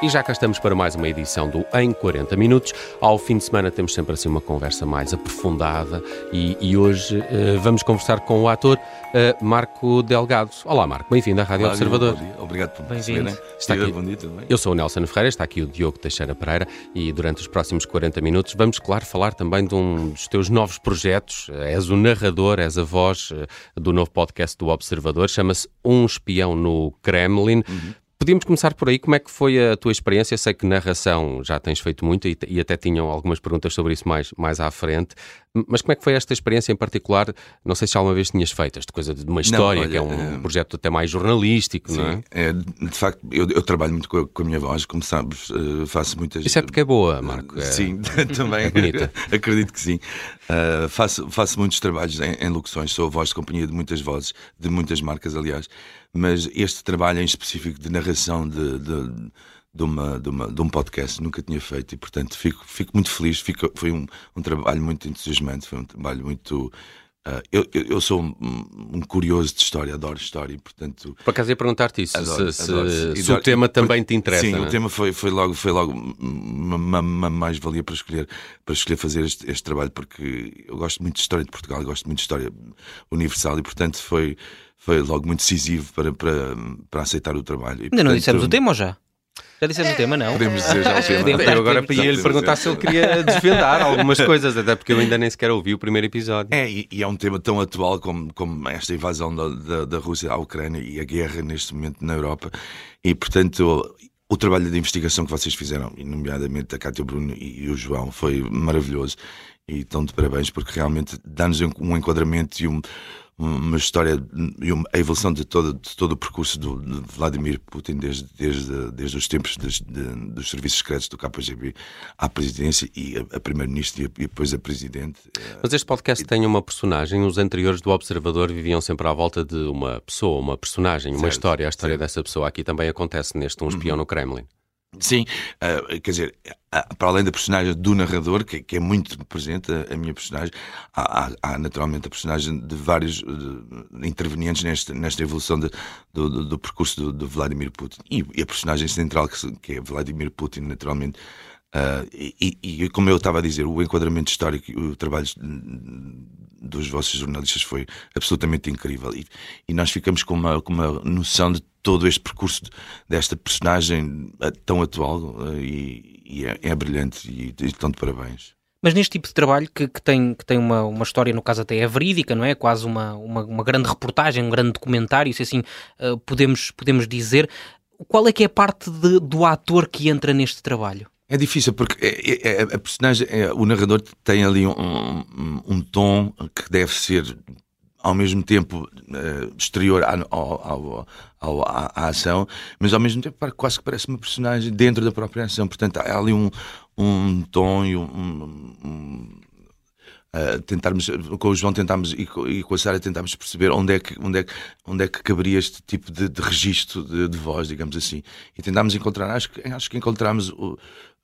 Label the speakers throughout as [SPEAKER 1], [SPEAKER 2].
[SPEAKER 1] E já cá estamos para mais uma edição do Em 40 Minutos. Ao fim de semana temos sempre assim uma conversa mais aprofundada e, e hoje uh, vamos conversar com o ator uh, Marco Delgado. Olá Marco, bem-vindo à Rádio
[SPEAKER 2] Olá,
[SPEAKER 1] Observador.
[SPEAKER 2] Bom dia. Obrigado por me
[SPEAKER 3] Bem-vindo.
[SPEAKER 2] receberem.
[SPEAKER 1] Está aqui.
[SPEAKER 2] Também.
[SPEAKER 1] Eu sou o Nelson Ferreira, está aqui o Diogo Teixeira Pereira e durante os próximos 40 minutos vamos, claro, falar também de um dos teus novos projetos. És o narrador, és a voz eh, do novo podcast do Observador, chama-se Um Espião no Kremlin. Podíamos começar por aí. Como é que foi a tua experiência? Sei que narração já tens feito muito e, e até tinham algumas perguntas sobre isso mais, mais à frente. Mas como é que foi esta experiência em particular? Não sei se alguma vez tinhas feito esta coisa de uma história,
[SPEAKER 2] olha,
[SPEAKER 1] que é um
[SPEAKER 2] eh,
[SPEAKER 1] projeto até mais jornalístico, não é?
[SPEAKER 2] Sim, é, de facto, eu, eu trabalho muito com a, com a minha voz, como sabes, eh, faço muitas.
[SPEAKER 1] Isso é porque é boa, Marco. É-
[SPEAKER 2] Sim, também
[SPEAKER 1] é bonita.
[SPEAKER 2] acredito que sim. Uh, faço, faço muitos trabalhos em, em locuções, sou a voz de companhia de muitas vozes, de muitas marcas, aliás, mas este trabalho em específico de narração de, de, de uma, de, uma, de um podcast nunca tinha feito e, portanto, fico, fico muito feliz. Fico, foi um, um trabalho muito entusiasmante, foi um trabalho muito. uh, eu, eu, eu sou um, um curioso de história, adoro história e, portanto,
[SPEAKER 1] Por acaso ia perguntar-te isso,
[SPEAKER 2] Adoro,
[SPEAKER 1] se, se-
[SPEAKER 2] adoro.
[SPEAKER 1] se
[SPEAKER 2] E
[SPEAKER 1] o
[SPEAKER 2] adoro-
[SPEAKER 1] tema também te interessa.
[SPEAKER 2] Sim,
[SPEAKER 1] não é?
[SPEAKER 2] o tema foi, foi logo, foi logo uma, uma- uma mais-valia para escolher, para escolher fazer este, este trabalho, porque eu gosto muito de história de Portugal, gosto muito de história universal e, portanto, foi, foi logo muito decisivo para, para, para aceitar o trabalho. E,
[SPEAKER 3] Ainda não
[SPEAKER 2] portanto,
[SPEAKER 3] dissemos o tema ou já? Já dissemos o tema, não?
[SPEAKER 2] Podemos dizer já o tema.
[SPEAKER 3] Podemos.
[SPEAKER 1] Eu agora ia lhe perguntar se ele queria desvendar algumas coisas, até porque eu ainda nem sequer ouvi o primeiro episódio.
[SPEAKER 2] É, e, e é um tema tão atual como, como esta invasão da, da, da Rússia à Ucrânia e a guerra neste momento na Europa. E, portanto, o trabalho de investigação que vocês fizeram, e nomeadamente a Cátia Bruno e, e o João, foi maravilhoso. E estão de parabéns, porque realmente dá-nos um enquadramento e um- uma história e a evolução de todo, de todo o percurso do, de Vladimir Putin desde, desde, desde os tempos dos, de- dos serviços secretos do KGB à presidência e a, a primeiro-ministro e, e depois a presidente.
[SPEAKER 1] Mas este podcast tem uma personagem, os anteriores do Observador viviam sempre à volta de uma pessoa, uma personagem, uma
[SPEAKER 2] Certo,
[SPEAKER 1] história. A história
[SPEAKER 2] certo.
[SPEAKER 1] dessa pessoa aqui também acontece neste Um Espião no Kremlin.
[SPEAKER 2] Sim, ah, quer dizer, ah, para além da personagem do narrador, que, que é muito presente, a, a minha personagem, há, há- há naturalmente a personagem de vários intervenientes nesta, nesta evolução de- do, do- do percurso do, do Vladimir Putin. E, e a personagem central, que, que é Vladimir Putin, naturalmente. Ah, e, e- como eu estava a dizer, o enquadramento histórico o trabalho dos vossos jornalistas foi absolutamente incrível. E, e nós ficamos com uma, com uma noção de todo este percurso de- desta personagem ah, tão atual ah, e, e é, é brilhante e, e estão de parabéns.
[SPEAKER 3] Mas neste tipo de trabalho que, que tem, que tem uma, uma história, no caso até é verídica, não é? Quase uma, uma, uma grande reportagem, um grande documentário, se assim eh, podemos, podemos dizer. Qual é que é a parte de- do ator que entra neste trabalho?
[SPEAKER 2] É difícil porque é- é- é- a personagem, é- o narrador tem ali um, um- um tom que deve ser ao mesmo tempo eh, exterior à, ao- ao- à, à ação, mas ao mesmo tempo quase que parece uma personagem dentro da própria ação. Portanto, há ali um, um tom e um- Uh, tentarmos, com o João tentámos e com, e com a Sara tentámos perceber onde é que, onde é que, onde é que caberia este tipo de, de registro de, de voz, digamos assim. E tentámos encontrar, acho que, acho que encontramos o,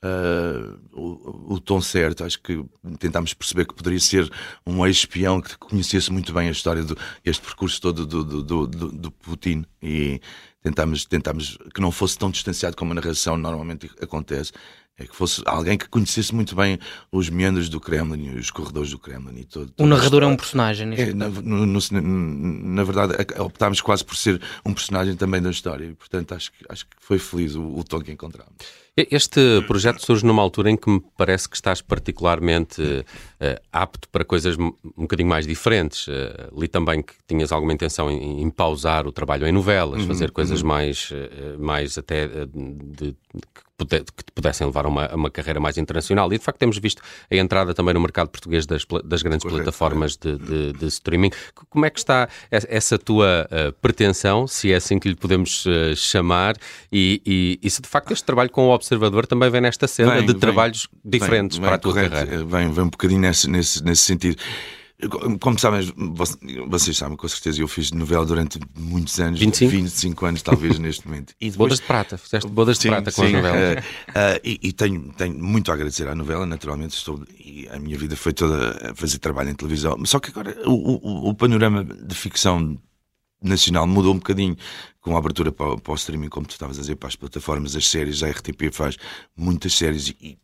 [SPEAKER 2] uh, o, o tom certo. Acho que tentámos perceber que poderia ser um ex-espião que conhecesse muito bem a história do este percurso todo do, do, do, do, Putin e tentámos, tentámos que não fosse tão distanciado como a narração normalmente acontece. É que fosse alguém que conhecesse muito bem os meandros do Kremlin e os corredores do Kremlin e todo.
[SPEAKER 3] O narrador é um personagem neste
[SPEAKER 2] É, na, no- no- na verdade, a- optámos quase por ser um personagem também da história e, portanto, acho, que- acho que foi feliz o, o tom que encontramos.
[SPEAKER 1] Este projeto surge numa altura em que me parece que estás particularmente eh, apto para coisas um bocadinho mais diferentes. Eh, li também que tinhas alguma intenção em, em pausar o trabalho em novelas, fazer coisas mais, eh, mais até de, de- que que te pudessem levar a uma, a uma, carreira mais internacional. E de facto temos visto a entrada também no mercado português das, das grandes Correto, plataformas de, de, de, streaming. Como é que está essa tua uh, pretensão, se é assim que lhe podemos uh, chamar, e, e, e, se de facto este trabalho com o Observador também vem nesta cena de trabalhos diferentes para a tua
[SPEAKER 2] correto,
[SPEAKER 1] carreira?
[SPEAKER 2] Vem, vem um bocadinho nesse, nesse, nesse sentido. Como sabem, vocês sabem com certeza, eu fiz novela durante muitos anos,
[SPEAKER 1] 25,
[SPEAKER 2] 25 anos talvez neste momento.
[SPEAKER 1] E depois... Bodas de prata, fizeste bodas sim, de prata com sim, as novelas. Uh,
[SPEAKER 2] uh, e, e tenho, tenho, muito a agradecer à novela, naturalmente, estou, e a minha vida foi toda a fazer trabalho em televisão. Só que agora o, o, o panorama de ficção nacional mudou um bocadinho com a abertura para, para, o streaming, como tu estavas a dizer, para as plataformas, as séries, a RTP faz muitas séries e,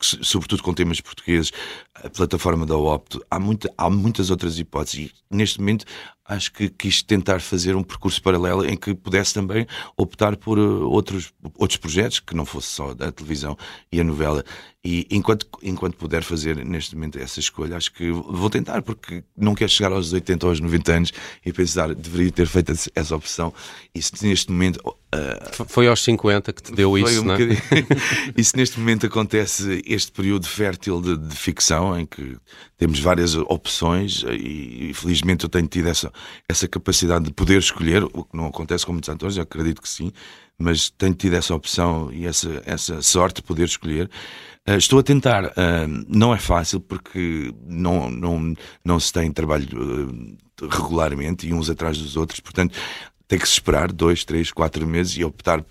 [SPEAKER 2] sobretudo com temas portugueses, a plataforma da Opto, há, muita, há muitas outras hipóteses. E neste momento acho que quis tentar fazer um percurso paralelo em que pudesse também optar por uh, outros, outros projetos, que não fosse só da televisão e a novela. E enquanto, enquanto puder fazer neste momento essa escolha, acho que vou tentar, porque não quero chegar aos 80 ou aos 90 anos e pensar, deveria ter feito essa opção. E se neste momento.
[SPEAKER 1] Uh, foi aos 50 que te deu isso, um não é?
[SPEAKER 2] e se neste momento acontece este período fértil de, de ficção, em que temos várias opções, e, e felizmente eu tenho tido essa essa capacidade de poder escolher, o que não acontece com muitos atores, eu acredito que sim, mas tenho tido essa opção e essa, essa sorte de poder escolher. Uh, estou a tentar, uh, não é fácil porque não, não, não se tem trabalho uh, regularmente e uns atrás dos outros, portanto tem que se esperar dois, três, quatro meses e optar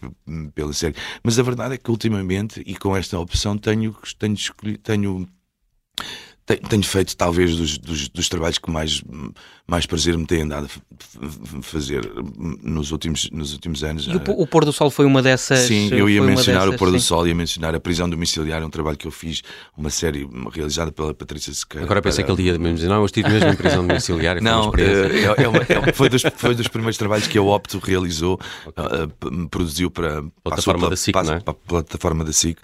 [SPEAKER 2] pela série. Mas a verdade é que ultimamente, e com esta opção, tenho, tenho, tenho tenho feito talvez dos, dos, dos, trabalhos que mais, mais prazer me têm dado fazer nos últimos, nos últimos anos.
[SPEAKER 3] E o, o Pôr do Sol foi uma dessas?
[SPEAKER 2] Sim, eu ia mencionar dessas, o Pôr do Sol, ia mencionar a Prisão Domiciliária, um trabalho que eu fiz, uma série realizada pela Patrícia Sequeira.
[SPEAKER 1] Agora pensei para... que ele ia mencionar, não, eu estive mesmo em prisão domiciliária.
[SPEAKER 2] Não, é, é, é, foi, dos, foi dos primeiros trabalhos que a Opto realizou, okay. uh, produziu para,
[SPEAKER 1] para, plataforma da SIC, para,
[SPEAKER 2] é? para a plataforma da SIC.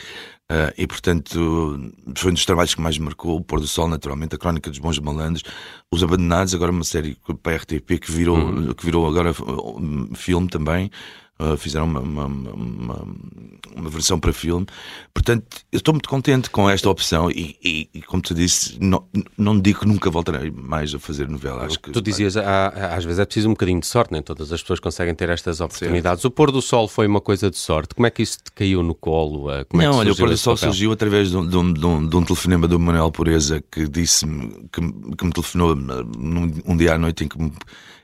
[SPEAKER 2] Uh, e portanto foi um dos trabalhos que mais me marcou o Pôr do Sol, naturalmente, a Crónica dos Bons Malandros, Os Abandonados, agora uma série para a RTP que virou, uhum. que virou agora um filme também. Uh, fizeram uma, uma, uma, uma, versão para filme. Portanto, eu estou muito contente com esta opção e, e, e, como tu disse, não, não digo que nunca voltarei mais a fazer novela. Acho que
[SPEAKER 1] tu dizias, há, às vezes é preciso um bocadinho de sorte, nem todas as pessoas conseguem ter estas oportunidades. Certo. O pôr do sol foi uma coisa de sorte. Como é que isso te caiu no colo?
[SPEAKER 2] Uh, como
[SPEAKER 1] não,
[SPEAKER 2] é olha, o pôr do sol papel? surgiu através de um, de, um, de, um, de um, telefonema do Manuel Pureza que disse-me que, que me telefonou num, um dia à noite em que me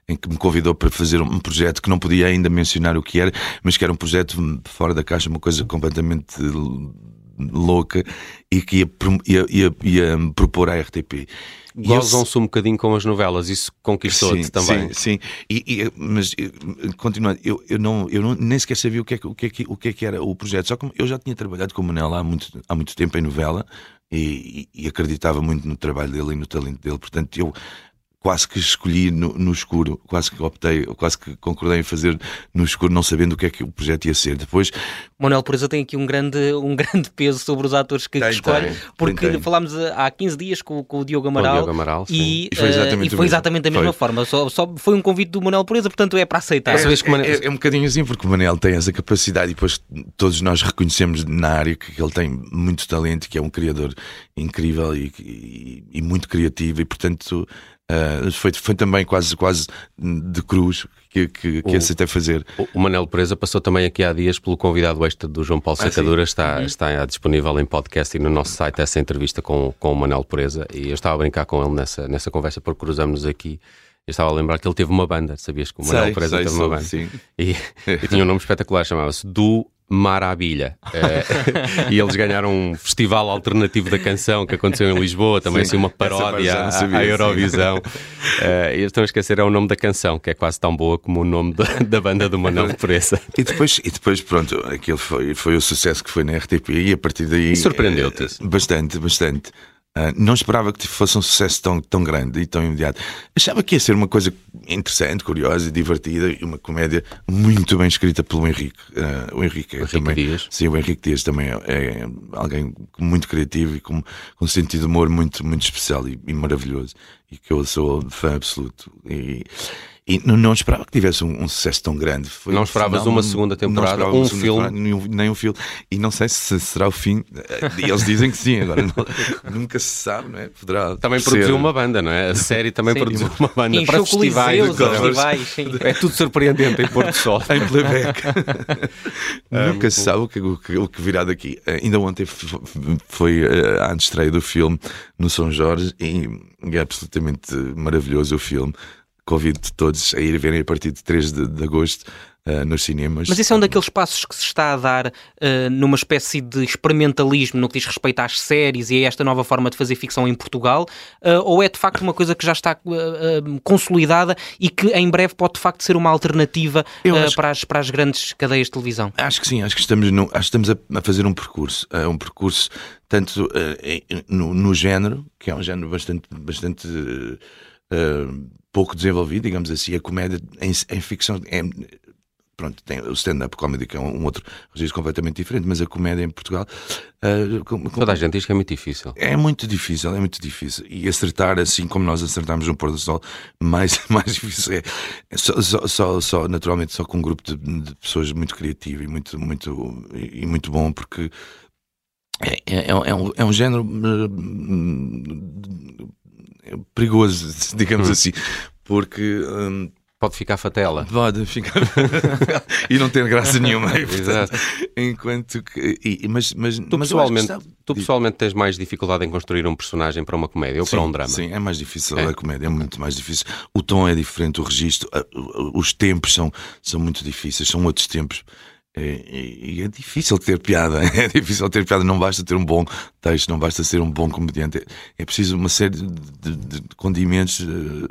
[SPEAKER 2] em que me convidou para fazer um projeto que não podia ainda mencionar o que era, mas que era um projeto fora da caixa, uma coisa completamente louca e que ia, ia, ia, ia propor à RTP.
[SPEAKER 1] Gozam-se um bocadinho com as novelas, isso conquistou-te também.
[SPEAKER 2] Sim, sim. E, e, mas continuando, eu, eu, não, eu não, nem sequer sabia o que, é, o, que é, o que é que era o projeto, só que eu já tinha trabalhado com o Manela há muito, há muito tempo em novela e, e, acreditava muito no trabalho dele e no talento dele, portanto eu quase que escolhi no, no, escuro, quase que optei, quase que concordei em fazer no escuro, não sabendo o que é que o projeto ia ser. Depois.
[SPEAKER 3] Manuel Pureza tem aqui um grande, um grande peso sobre os atores que, tem, que escolhe, tem, porque tem, falámos há 15 dias com, com o Diogo Amaral, o
[SPEAKER 1] Diogo Amaral
[SPEAKER 3] e, e, foi exatamente, uh, e foi exatamente da mesma foi. forma. Só, só foi um convite do Manuel Pureza, portanto é para aceitar.
[SPEAKER 2] É, é, é, é, um bocadinho assim, porque o Manel tem essa capacidade e depois todos nós reconhecemos na área que ele tem muito talento, que é um criador incrível e, e, e muito criativo e portanto Uh, foi, foi também quase, quase de cruz que, que, que o, aceitei fazer.
[SPEAKER 1] O Manel Presa passou também aqui há dias pelo convidado extra do João Paulo ah, Sacadura. Está, uhum. está disponível em podcast e no nosso site essa entrevista com, com o Manel Presa. E eu estava a brincar com ele nessa, nessa conversa porque cruzamos aqui. Eu estava a lembrar que ele teve uma banda, sabias que o Manel Presa teve uma banda? Sim. E, e tinha um nome espetacular, chamava-se Du Maravilha. Uh, e eles ganharam um festival alternativo da canção que aconteceu em Lisboa, também sim, assim uma paródia à, à, Eurovisão. Uh, e estão a esquecer, é o nome da canção, que é quase tão boa como o nome da, da banda do Manuel Pressa.
[SPEAKER 2] E depois, e depois, pronto, aquilo foi, foi o sucesso que foi na RTP e a partir daí.
[SPEAKER 1] Surpreendeu-te?
[SPEAKER 2] Uh, bastante, bastante. Uh, não esperava que fosse um sucesso tão, tão grande e tão imediato. Achava que ia ser uma coisa interessante, curiosa e divertida e uma comédia muito bem escrita pelo Henrique. Uh, o Henrique,
[SPEAKER 1] é Henrique
[SPEAKER 2] também,
[SPEAKER 1] Dias.
[SPEAKER 2] Sim, o Henrique Dias também é, é alguém muito criativo e com, com um sentido de humor muito, muito especial e, e, maravilhoso. E que eu sou fã absoluto. E, E não, não esperava que tivesse um, um sucesso tão grande.
[SPEAKER 1] Foi, não esperavas uma segunda temporada, um filme?
[SPEAKER 2] Nenhum, nem um filme. E não sei se será o fim. Eles dizem que sim, agora não, nunca se sabe, não é? Poderá
[SPEAKER 1] também ser... produziu uma banda, não é? A série também sim. produziu uma banda Encheu para festivais. festivais é tudo surpreendente em Porto Sol.
[SPEAKER 2] em playback. é, nunca se sabe o que, o, que, o que virá daqui. Ainda ontem foi a estreia do filme no São Jorge e é absolutamente maravilhoso o filme. Convido todos a ir verem a partir de 3 de, de agosto uh, nos cinemas.
[SPEAKER 3] Mas esse é um daqueles passos que se está a dar uh, numa espécie de experimentalismo no que diz respeito às séries e a esta nova forma de fazer ficção em Portugal? Uh, ou é de facto uma coisa que já está consolidada e que em breve pode de facto ser uma alternativa para, as, para as grandes cadeias de televisão?
[SPEAKER 2] Acho que sim, acho que estamos, no, acho que estamos a, a, fazer um percurso, um percurso tanto no, no, género, que é um género bastante. bastante pouco desenvolvido, digamos assim, a comédia em, em ficção é, pronto, tem o stand-up comedy, que é um, outro registro completamente diferente, mas a comédia em Portugal.
[SPEAKER 1] Uh, com, com... Toda a gente diz que é muito difícil.
[SPEAKER 2] É muito difícil, é muito difícil. E acertar, assim como nós acertamos no Pôr do Sol, mais, mais difícil é. é só, só, só, só, naturalmente, só com um grupo de, de, pessoas muito criativo e muito, muito, e muito bom, porque. É, é, é, um, é um género uh, perigoso, digamos hum. assim, porque um,
[SPEAKER 1] Pode ficar fatela.
[SPEAKER 2] Pode ficar. e não ter graça nenhuma. Exato. Enquanto que. E, mas, mas,
[SPEAKER 1] tu,
[SPEAKER 2] mas
[SPEAKER 1] pessoalmente, tu pessoalmente tens mais dificuldade em construir um personagem para uma comédia ou
[SPEAKER 2] sim,
[SPEAKER 1] para um drama?
[SPEAKER 2] Sim, é mais difícil. É. A comédia é muito mais difícil. O tom é diferente, o registro, os tempos são, são muito difíceis, são outros tempos. E é, é, difícil ter piada, é difícil ter piada. Não basta ter um bom texto, não basta ser um bom comediante. É preciso uma série de, de, de condimentos eh,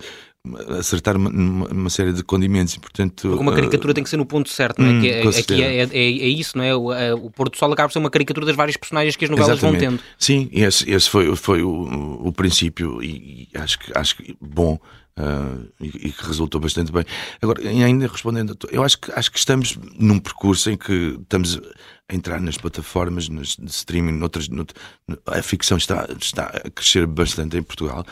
[SPEAKER 2] acertar uma, uma, série de condimentos e portanto
[SPEAKER 3] uma caricatura uh, tem que ser no ponto certo não é? Hum, que é, aqui é, é, é, é, isso não é o, é, o Porto Sol acaba por ser uma caricatura das várias personagens que as novelas Exatamente. vão tendo
[SPEAKER 2] sim esse, esse foi, foi o, o princípio e, e, acho que acho que bom uh, e, e, que resultou bastante bem. Agora ainda respondendo eu acho que acho que estamos num percurso em que estamos a entrar nas plataformas nas, de streaming noutras, a ficção está está a crescer bastante em Portugal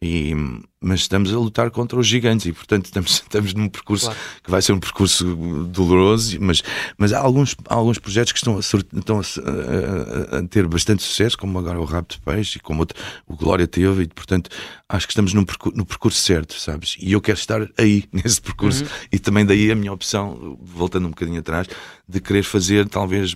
[SPEAKER 2] e, mas estamos a lutar contra os gigantes e, portanto, estamos, estamos num percurso claro. que vai ser um percurso doloroso, mas, mas há alguns, há alguns projetos que estão, a, estão a, a, a, ter bastante sucesso, como agora o Rabo de Peixe e como outro, o Glória teve, e, portanto, acho que estamos num percurso, no percurso certo, sabes? E eu quero estar aí, nesse percurso, uhum. e também daí a minha opção, voltando um bocadinho atrás, de querer fazer talvez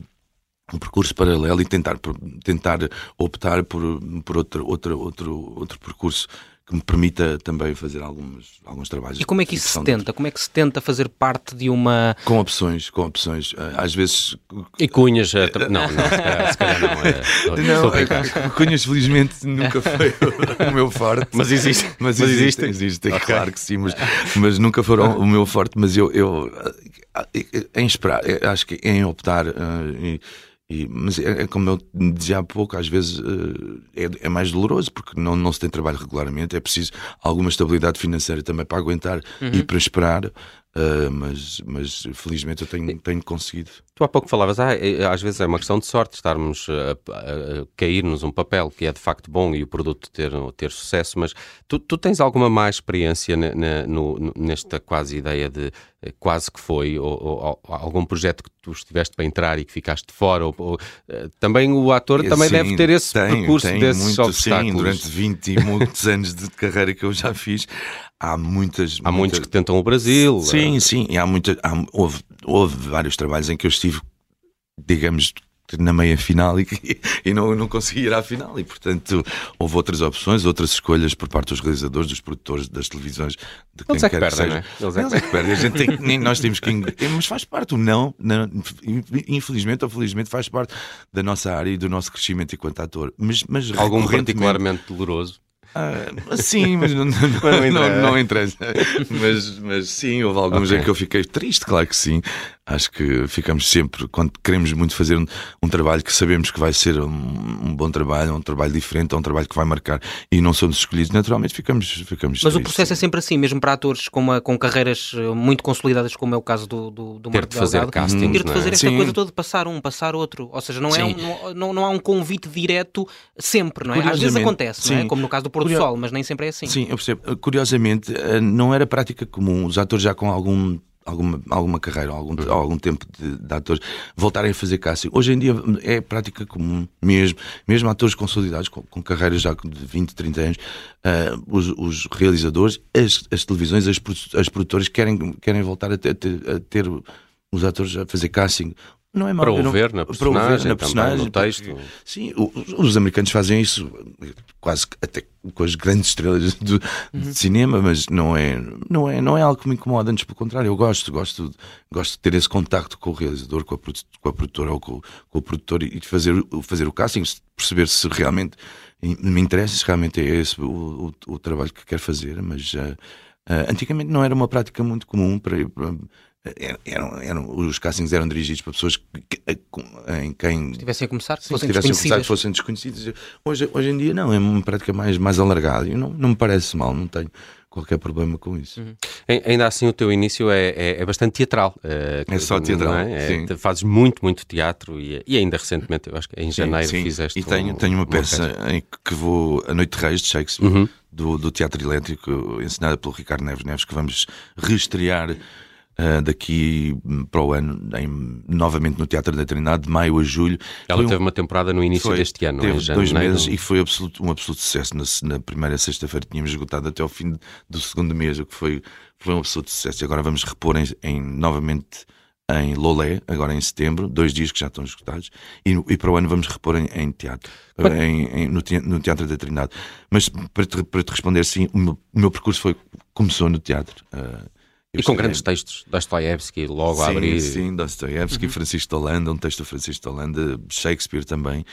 [SPEAKER 2] um percurso paralelo e tentar, tentar optar por, por outro, outro, outro, outro percurso que me permita também fazer alguns, alguns trabalhos.
[SPEAKER 3] E como é que isso se tenta? Como é que se tenta fazer parte de uma.
[SPEAKER 2] Com opções, com opções. Eh, às vezes.
[SPEAKER 1] E Cunhas. Eh, não, não, se calhar, não. É, não,
[SPEAKER 2] eh, Cunhas, felizmente, nunca foi o meu forte.
[SPEAKER 1] Mas existe.
[SPEAKER 2] Mas, mas existe. Existe, okay. claro que sim, mas, mas nunca foram o meu forte. Mas eu, eu em esperar, acho que em optar. Uh, e, mas é, é, como eu dizia há pouco, às vezes uh, é, é, mais doloroso porque não, não se tem trabalho regularmente, é preciso alguma estabilidade financeira também para aguentar uhum. e para esperar. Uh, mas, mas felizmente eu tenho, tenho conseguido.
[SPEAKER 1] Tu há pouco falavas, ah, é, às vezes é uma questão de sorte estarmos a, a, a cair-nos um papel que é de facto bom e o produto ter, ter sucesso, mas tu, tu tens alguma mais experiência na, na, no, nesta quase ideia de eh, quase que foi, ou, ou, ou, algum projeto que tu estiveste para entrar e que ficaste fora? Ou, ou eh, também o ator também sim, deve ter esse tenho, percurso tenho desses muito, obstáculos.
[SPEAKER 2] Sim, durante 20 e muitos anos de carreira que eu já fiz, há muitas.
[SPEAKER 1] Há muitos que tentam o Brasil.
[SPEAKER 2] Sim, é. sim, e há muitas. Há, houve, houve vários trabalhos em que eu estive, digamos, na meia final e, e não, não consegui ir à final. E, portanto, houve outras opções, outras escolhas por parte dos realizadores, dos produtores, das televisões, de
[SPEAKER 1] quem Eles é que perdem, que seja.
[SPEAKER 2] É? Eles é Eles é que perdem. A gente tem, nós temos que. Mas faz parte, o não, não, infelizmente ou felizmente, faz parte da nossa área e do nosso crescimento enquanto ator. Mas, mas
[SPEAKER 1] Algum particularmente doloroso?
[SPEAKER 2] Ah, sim, mas não, não, não, não, interessa. Mas, mas sim, houve alguns okay. em que eu fiquei triste, claro que sim. Acho que ficamos sempre, quando queremos muito fazer um, um trabalho que sabemos que vai ser um, um, bom trabalho, um trabalho diferente, um trabalho que vai marcar e não somos escolhidos, naturalmente ficamos. ficamos
[SPEAKER 3] Mas tristes. o processo é sempre assim, mesmo para atores com, uma, com carreiras eh, muito consolidadas, como é o caso do, do, do
[SPEAKER 1] Ter de fazer
[SPEAKER 3] Delgado,
[SPEAKER 1] casting.
[SPEAKER 3] Ter de
[SPEAKER 1] é?
[SPEAKER 3] fazer esta Sim. coisa toda, passar um, passar outro. Ou seja, não, é um, não, não, não, há um convite direto sempre, não é? Às vezes acontece, não é? Como no caso do Pôr do Sol, mas nem sempre é assim.
[SPEAKER 2] Sim, eu percebo. Curiosamente, eh, não era prática comum os atores já com algum alguma, alguma carreira, algum, uhum. algum tempo de, de, atores, voltarem a fazer casting. Hoje em dia é prática comum mesmo, mesmo atores consolidados com, com carreiras já de 20, 30 anos, uh, os, os, realizadores, as, as televisões, as, as produtoras querem, querem voltar a ter, a ter os atores a fazer casting.
[SPEAKER 1] Não é mal, para o ver na personagem, na personagem no texto.
[SPEAKER 2] Porque, sim, os americanos fazem isso quase até com as grandes estrelas do, uhum. de cinema, mas não é, não, é, não é algo que me incomoda, antes pelo contrário, eu gosto, gosto, gosto de ter esse contacto com o realizador, com a, com a produtora ou com, com, o produtor e de fazer, fazer o casting, perceber se realmente me interessa, se realmente é esse o, o, o trabalho que quero fazer, mas uh, uh, antigamente não era uma prática muito comum para, para eram, eram, os castings eram dirigidos para pessoas que, em quem
[SPEAKER 3] estivessem a começar,
[SPEAKER 2] sim, fossem, desconhecidas. fossem desconhecidas. Hoje, hoje em dia não, é uma prática mais, mais alargada e não, não me parece mal, não tenho qualquer problema com isso. Uhum.
[SPEAKER 1] Ainda assim, o teu início é, é, é bastante teatral.
[SPEAKER 2] É, é só teatral. É?
[SPEAKER 1] é fazes muito, muito teatro e, e, ainda recentemente, eu acho que em janeiro sim, sim. fizeste.
[SPEAKER 2] E tenho, um, tenho uma, uma peça, peça, em que vou A Noite de Reis de Shakespeare, uhum. do, do Teatro Elétrico, ensinada pelo Ricardo Neves Neves, que vamos reestrear daqui para o ano, em, novamente no Teatro da Trindade, de maio a julho.
[SPEAKER 1] Ela foi teve um, uma temporada no início
[SPEAKER 2] foi,
[SPEAKER 1] deste ano,
[SPEAKER 2] teve
[SPEAKER 1] é?
[SPEAKER 2] Dois meses e foi absoluto, um absoluto sucesso. Na, na primeira sexta-feira tínhamos esgotado até ao fim do segundo mês, o que foi, foi um absoluto sucesso. E agora vamos repor em, em novamente em Lolé, agora em setembro, dois dias que já estão esgotados, e, e para o ano vamos repor em, em teatro, em, em, no, no, Teatro da Trindade. Mas para te, para te responder, sim, o meu, o meu, percurso foi, começou no teatro. Uh,
[SPEAKER 1] e com grandes textos, Dostoiévski, logo
[SPEAKER 2] sim,
[SPEAKER 1] a abrir.
[SPEAKER 2] Sim, Dostoiévski, uhum. Francisco de Holanda, um texto do Francisco de Holanda, Shakespeare também.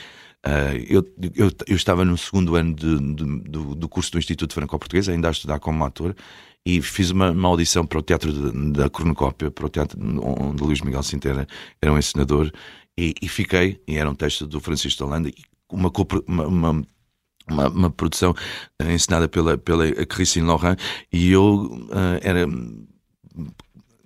[SPEAKER 2] Uh, eu, eu, eu, estava no segundo ano de, de, do, do, curso do Instituto Franco-Português, ainda a estudar como ator, e fiz uma, uma audição para o Teatro de, da Cornucópia, para o teatro onde Luís Miguel Sinteira era um ensinador, e, e, fiquei, e era um texto do Francisco de Holanda, uma, uma, uma uma, uma, produção uh, ensinada pela, pela Christine Laurent e eu uh, era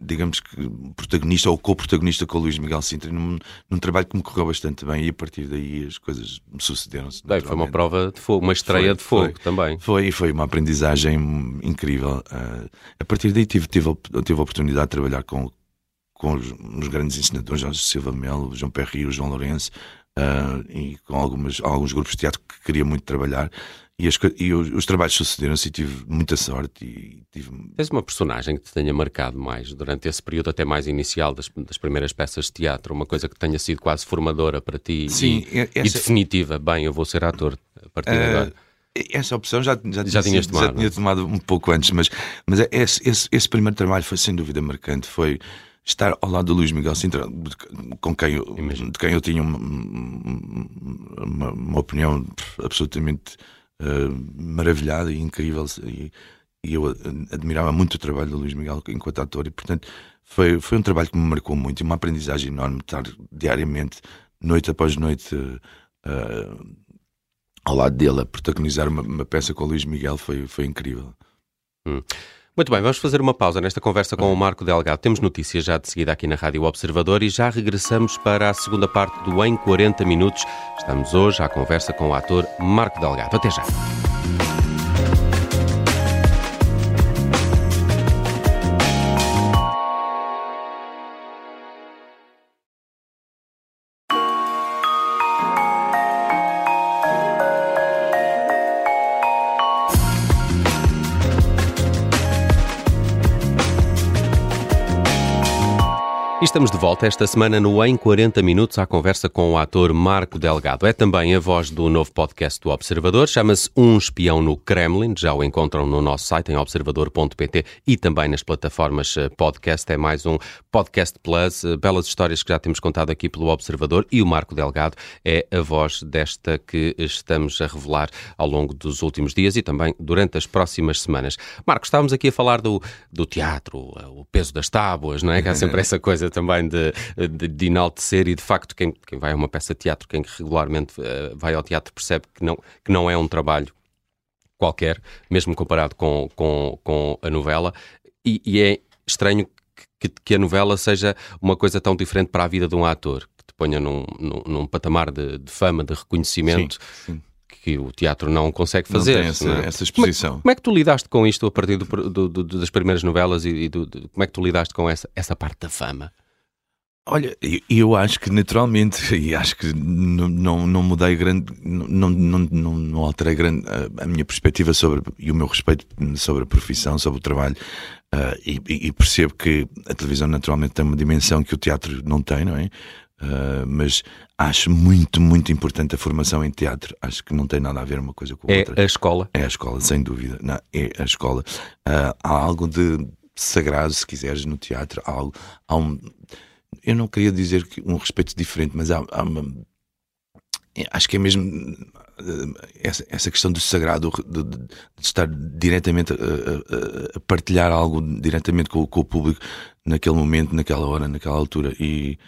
[SPEAKER 2] digamos que protagonista ou co-protagonista com o Luís Miguel Sintra num, num, trabalho que me correu bastante bem e a partir daí as coisas me sucederam-se.
[SPEAKER 1] Foi uma prova de fogo, uma estreia foi, de fogo
[SPEAKER 2] foi,
[SPEAKER 1] também.
[SPEAKER 2] Foi, foi uma aprendizagem incrível. Uh, a partir daí tive, tive, tive a oportunidade de trabalhar com, com os, os grandes ensinadores, Jorge Silva Melo, João Perri, o João Lourenço, uh, e com algumas, alguns grupos de teatro que queria muito trabalhar e, as, e os, os, trabalhos sucederam-se e tive muita sorte. E tive...
[SPEAKER 1] Tens uma personagem que te tenha marcado mais durante esse período, até mais inicial das, das primeiras peças de teatro, uma coisa que tenha sido quase formadora para ti
[SPEAKER 2] Sim,
[SPEAKER 1] e, essa... e definitiva. Bem, eu vou ser ator a partir uh... de agora.
[SPEAKER 2] Essa opção já, já, já, tinha, tomado. já tinha tomado um pouco antes, mas, mas é, esse, esse, esse primeiro trabalho foi sem dúvida marcante. Foi estar ao lado do Luís Miguel Sintra, com quem eu, de quem eu tinha uma, uma, uma opinião absolutamente uh, maravilhada e incrível. E, e, eu admirava muito o trabalho do Luís Miguel enquanto ator, e portanto foi, foi um trabalho que me marcou muito e uma aprendizagem enorme estar diariamente, noite após noite, uh, ao lado dele, a protagonizar uma, uma, peça com o Luís Miguel foi, foi incrível.
[SPEAKER 1] Hum. Muito bem, vamos fazer uma pausa nesta conversa com o Marco Delgado. Temos notícias já de seguida aqui na Rádio Observador e já regressamos para a segunda parte do Em 40 Minutos. Estamos hoje à conversa com o ator Marco Delgado. Até já. Estamos de volta esta semana no Em 40 Minutos à conversa com o ator Marco Delgado. É também a voz do novo podcast do Observador, chama-se Um Espião no Kremlin. Já o encontram no nosso site em observador.pt e também nas plataformas eh, podcast. É mais um Podcast Plus, eh, belas histórias que já temos contado aqui pelo Observador e o Marco Delgado é a voz desta que estamos a revelar ao longo dos últimos dias e também durante as próximas semanas. Marco, estávamos aqui a falar do, do teatro, o peso das tábuas, não é? Que há sempre essa coisa também também de, de, de enaltecer e de facto quem, quem vai a uma peça de teatro, quem regularmente uh, vai ao teatro percebe que não, que não é um trabalho qualquer, mesmo comparado com, com, com a novela, e, e é estranho que, que, a novela seja uma coisa tão diferente para a vida de um ator, que te ponha num, num, num patamar de, de, fama, de reconhecimento. Sim, sim que o teatro não consegue fazer. Não
[SPEAKER 2] tem essa, é? essa exposição.
[SPEAKER 1] Como é, como é, que tu lidaste com isto a partir do, do, do, das primeiras novelas e, e como é que tu lidaste com essa, essa parte da fama?
[SPEAKER 2] Olha, eu acho que naturalmente, e acho que não, não, não mudei grande, não, não, não, não alterei grande a, a, minha perspectiva sobre e o meu respeito sobre a profissão, sobre o trabalho, uh, e, e, percebo que a televisão naturalmente tem uma dimensão que o teatro não tem, não é? Uh, mas acho muito, muito importante a formação em teatro. Acho que não tem nada a ver uma coisa com a
[SPEAKER 1] é
[SPEAKER 2] outra.
[SPEAKER 1] É a escola?
[SPEAKER 2] É a escola, sem dúvida. Não, é a escola. Uh, há algo de sagrado, se quiseres, no teatro. Há, algo, há um eu não queria dizer que um respeito diferente, mas há, há uma, acho que é mesmo eh, essa, essa questão do sagrado, de, de, estar diretamente a, a, a, partilhar algo diretamente com, com, o público naquele momento, naquela hora, naquela altura. E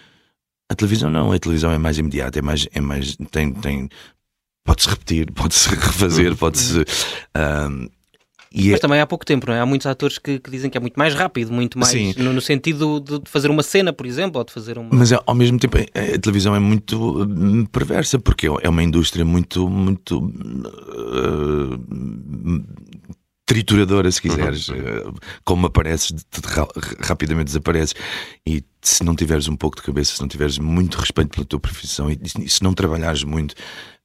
[SPEAKER 2] a televisão não, a televisão é mais imediata, é mais, é mais tem, tem pode-se repetir, pode-se refazer, uhum. pode-se. Um,
[SPEAKER 3] e Mas é... também há pouco tempo, não é? Há muitos atores que, que dizem que é muito mais rápido, muito mais no, no, sentido de, fazer uma cena, por exemplo, ou de fazer uma.
[SPEAKER 2] Mas ao mesmo tempo a, televisão é muito hum, perversa, porque é uma indústria muito, muito uh, trituradora, se quiseres. Uhum. Uh, como apareces, rapidamente desapareces. E se não tiveres um pouco de cabeça, se não tiveres muito respeito pela tua profissão e, e se não trabalhares muito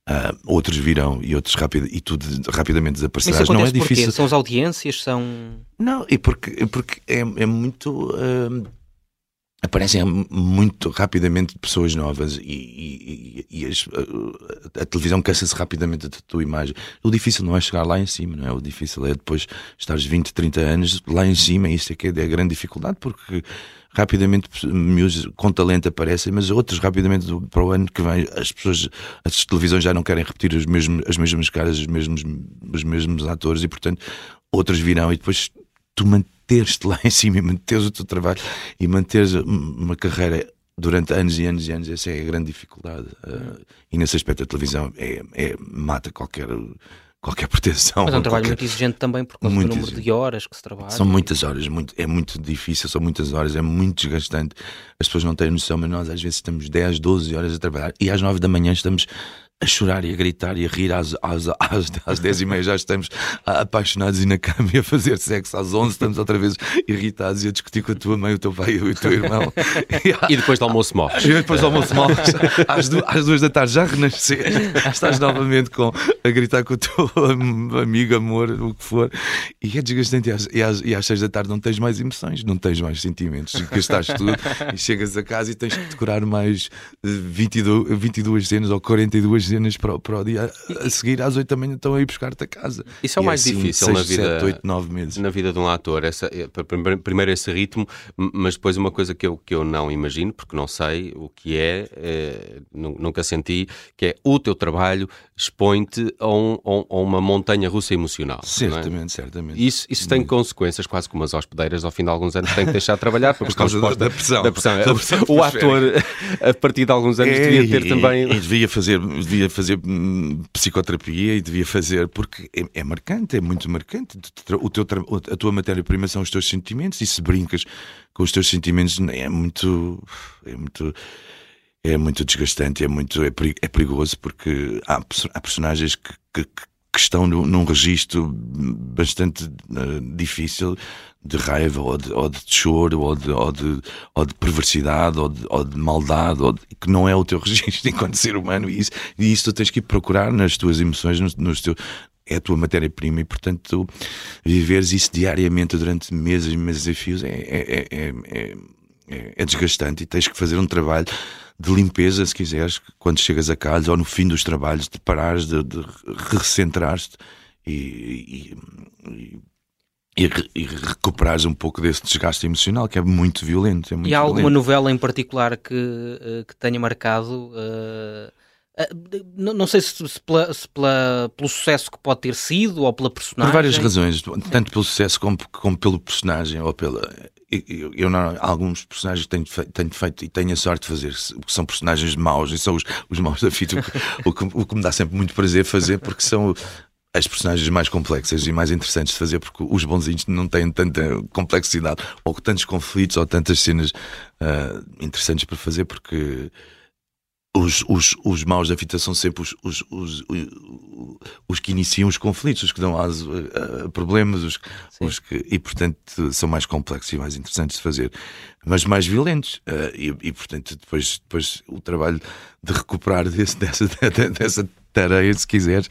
[SPEAKER 2] Uh, outros virão e outros rápido, e tu rapidamente desaparecerás.
[SPEAKER 3] Não é difícil. Porquê? São as audiências? São.
[SPEAKER 2] Não, e porque, porque é, é muito. Uh, aparecem muito rapidamente pessoas novas e, e, e as, a, a, televisão cansa-se rapidamente da tua imagem. O difícil não é chegar lá em cima, não é? O difícil é depois estares 20, 30 anos lá em cima, isso é que é a grande dificuldade, porque rapidamente miúdos com talento aparecem, mas outros rapidamente para o ano que vem as pessoas, as televisões já não querem repetir os mesmos, as mesmas caras, os mesmos, os mesmos atores e portanto outros virão e depois tu manteres-te lá em cima e manteres o teu trabalho e manteres uma carreira durante anos e anos e anos, essa é a grande dificuldade. Uh, e nesse aspecto a televisão é, é mata qualquer qualquer proteção.
[SPEAKER 3] Mas é um trabalho
[SPEAKER 2] qualquer...
[SPEAKER 3] muito exigente também por causa muito do número de horas que se trabalha.
[SPEAKER 2] São muitas horas, muito, é muito difícil, são muitas horas, é muito desgastante. As pessoas não têm noção, mas nós às vezes estamos 10, 12 horas a trabalhar e às 9 da manhã estamos a chorar e a gritar e a rir às, às, às, às 10 e meia. Já estamos apaixonados e na cama e a fazer sexo às 11 estamos outra vez irritados e a discutir com a tua mãe, o teu pai e o teu irmão.
[SPEAKER 1] E depois do almoço morres.
[SPEAKER 2] E depois do almoço morres. Às, du às duas da tarde já renascer estás novamente com, a gritar com o teu amigo, amor, o que for. E é desgastante. E às, e às, e às seis da tarde não tens mais emoções. Não tens mais sentimentos. Gastaste tudo e chegas a casa e tens que decorar mais 22, 22 cenas ou 42 dezenas para, para o dia a seguir, às 8 da manhã, estão a ir buscar-te a casa.
[SPEAKER 1] Isso é o mais assim, difícil 6, na vida. 7, 8, 9 meses. Na vida de um ator. Essa, é, primeiro esse ritmo, mas depois uma coisa que eu, que eu não imagino, porque não sei o que é, é nunca senti, que é o teu trabalho expõe-te a, um, a, uma montanha russa emocional. É?
[SPEAKER 2] Certamente,
[SPEAKER 1] é?
[SPEAKER 2] certamente.
[SPEAKER 1] Isso, isso tem consequências, quase como as hospedeiras, ao fim de alguns anos, têm que deixar de trabalhar
[SPEAKER 2] por causa da, da, pressão.
[SPEAKER 1] Da pressão. Da pressão o ator, a partir de alguns anos, é, devia ter também.
[SPEAKER 2] E devia fazer, devia devia fazer hum, psicoterapia e devia fazer, porque é, é marcante, é muito marcante. O teu, a tua matéria-prima são os teus sentimentos, e se brincas com os teus sentimentos é muito. É muito é muito desgastante, é muito é, perigoso porque há, há personagens que, que, que estão num registro bastante uh, difícil de raiva, ou de, ou de choro, ou de, ou de, ou de perversidade, ou de, ou de maldade, ou de, que não é o teu registro enquanto ser humano. E isso, e isso tu tens que ir procurar nas tuas emoções, nos, nos teus, é a tua matéria-prima e, portanto, tu viveres isso diariamente durante meses e meses a fios é, é, é, é, é desgastante e tens que fazer um trabalho de limpeza, se quiseres, quando chegas a casa ou no fim dos trabalhos, de parares, de, de recentrar-te e, e, e, e, recuperares um pouco desse desgaste emocional que é muito violento. É muito
[SPEAKER 3] e há
[SPEAKER 2] violento.
[SPEAKER 3] alguma novela em particular que, eh, que tenha marcado? Uh... Não sei se, se, pela, se pela, pelo sucesso que pode ter sido ou pela personagem.
[SPEAKER 2] Por várias razões, tanto pelo sucesso como, como pelo personagem ou pela eu, eu não, alguns personagens tenho, feito, tenho feito e tenho a sorte de fazer, que são personagens maus, e são os, os maus da fita, o, que, o que me dá sempre muito prazer fazer, porque são as personagens mais complexas e mais interessantes de fazer, porque os bonzinhos não têm tanta complexidade, ou tantos conflitos, ou tantas cenas uh, interessantes para fazer, porque os, os, os maus da fita são sempre os, os, os, os, que iniciam os conflitos, os que dão aso a, problemas, os, os que, e portanto são mais complexos e mais interessantes de fazer, mas mais violentos. Uh, e, e, portanto, depois, depois o trabalho de recuperar desse, dessa, dessa tareia, se quiseres,